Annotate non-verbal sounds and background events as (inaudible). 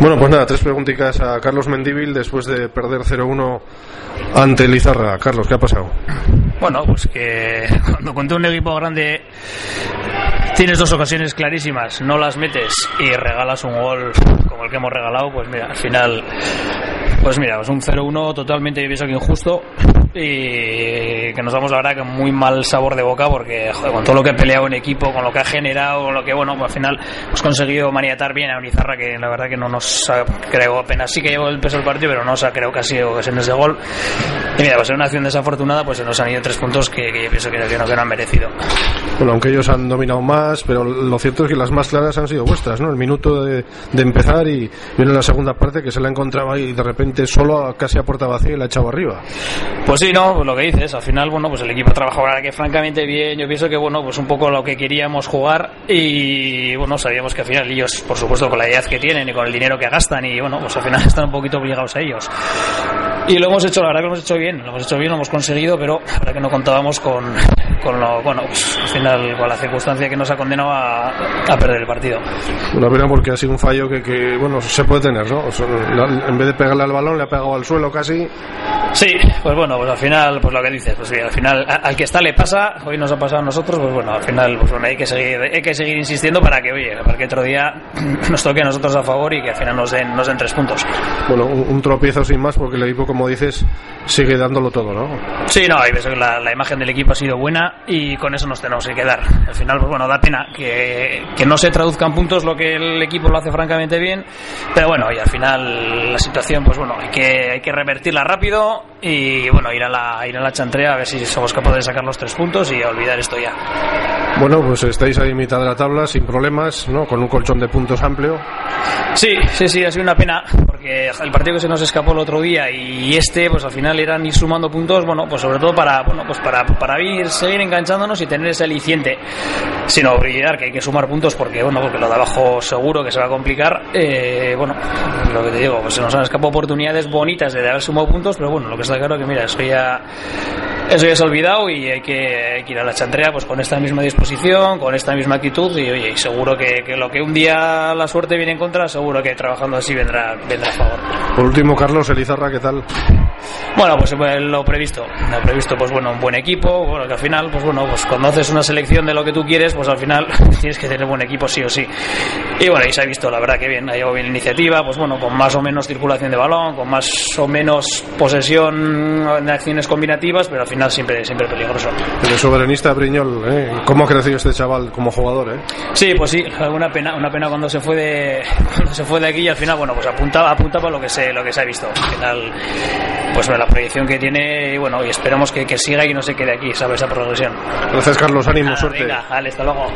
Bueno, pues nada, tres preguntitas a Carlos Mendíbil después de perder 0-1 ante Lizarra. Carlos, ¿qué ha pasado? Bueno, pues que cuando conté un equipo grande tienes dos ocasiones clarísimas, no las metes y regalas un gol como el que hemos regalado, pues mira, al final, pues mira, pues un 0-1 totalmente, yo pienso que injusto y que nos damos la verdad que muy mal sabor de boca porque joder, con todo lo que he peleado en equipo, con lo que ha generado, con lo que bueno, pues al final hemos conseguido maniatar bien a Unizarra que la verdad que no nos ha creado apenas sí que llevó el peso del partido, pero no se ha creado casi ocasiones de gol. Y mira, pues en una acción desafortunada pues se nos han ido tres puntos que, que yo pienso que, que, no, que no han merecido. Bueno, aunque ellos han dominado más, pero lo cierto es que las más claras han sido vuestras, ¿no? El minuto de, de empezar y viene la segunda parte que se la encontraba y de repente solo casi a puerta vacía y la ha echado arriba. Pues sí, no, pues lo que dices, al final, bueno, pues el equipo ha trabajado ahora que francamente bien, yo pienso que, bueno, pues un poco lo que queríamos jugar y, bueno, sabíamos que al final ellos, por supuesto, con la edad que tienen y con el dinero que gastan y, bueno, pues al final (laughs) están un poquito obligados a ellos. Y lo hemos hecho, la verdad que lo hemos hecho bien, lo hemos hecho bien, lo hemos conseguido, pero la verdad que no contábamos con, con lo, bueno, pues al final con la circunstancia que nos ha condenado a, a perder el partido. Una pena porque ha sido un fallo que, que, bueno, se puede tener, ¿no? O sea, en vez de pegarle al balón, le ha pegado al suelo casi. Sí, pues bueno, pues al final, pues lo que dices, pues sí, al final al que está le pasa, hoy nos ha pasado a nosotros, pues bueno, al final, pues bueno, hay que seguir, hay que seguir insistiendo para que, oye, para que otro día (clears throat) nos toque a nosotros a favor y que al final nos den, nos den tres puntos. Bueno, un, un tropiezo sin más porque el equipo, como dices, sigue dándolo todo, ¿no? Sí, no, veces que la, la, imagen del equipo ha sido buena y con eso nos tenemos que quedar. Al final, pues bueno, da pena que, que no se traduzcan puntos lo que el equipo lo hace francamente bien, pero bueno, y al final la situación, pues bueno, hay que, hay que revertirla rápido y bueno, ir a la, ir a la chantrea a ver si somos capaces de sacar los tres puntos y olvidar esto ya. Bueno, pues estáis ahí en mitad de la tabla sin problemas, ¿no? Con un colchón de puntos amplio. Sí, sí, sí, ha sido una pena porque el partido que se nos escapó el otro día y este, pues al final eran ir sumando puntos, bueno, pues sobre todo para, bueno, pues para, para ir, seguir enganchándonos y tener ese aliciente, sin olvidar que hay que sumar puntos porque, bueno, porque lo de abajo seguro que se va a complicar. Eh, bueno, lo que te digo, pues se nos han escapado oportunidades bonitas de haber sumado puntos, pero bueno, lo que está claro que mira, eso ya eso ya se ha olvidado y hay que, ir a la chantrea pues con esta misma disposición, con esta misma actitud y oye, seguro que, que, lo que un día la suerte viene en contra, seguro que trabajando así vendrá, vendrá a favor. Por último, Carlos Elizarra, ¿qué tal? Bueno, pues lo previsto, lo previsto, pues bueno, un buen equipo, bueno, que al final, pues bueno, pues cuando haces una selección de lo que tú quieres, pues al final (laughs) tienes que tener buen equipo sí o sí. Y bueno, y se ha visto, la verdad que bien, ha llevado bien la iniciativa, pues bueno, con más o menos circulación de balón, con más o menos posesión de acciones combinativas, pero al final siempre, siempre peligroso. El soberanista Briñol, ¿eh? ¿cómo ha crecido este chaval como jugador? Eh? Sí, pues sí, una pena, una pena cuando se fue de, (laughs) cuando se fue de aquí y al final, bueno, pues apuntaba, apuntaba lo que se, lo que se ha visto. Al final, pues la proyección que tiene y bueno, y esperamos que, que siga y no se quede aquí, ¿sabes? Esa progresión. Gracias, Carlos, ánimo, ah, suerte. Venga, vale, hasta luego.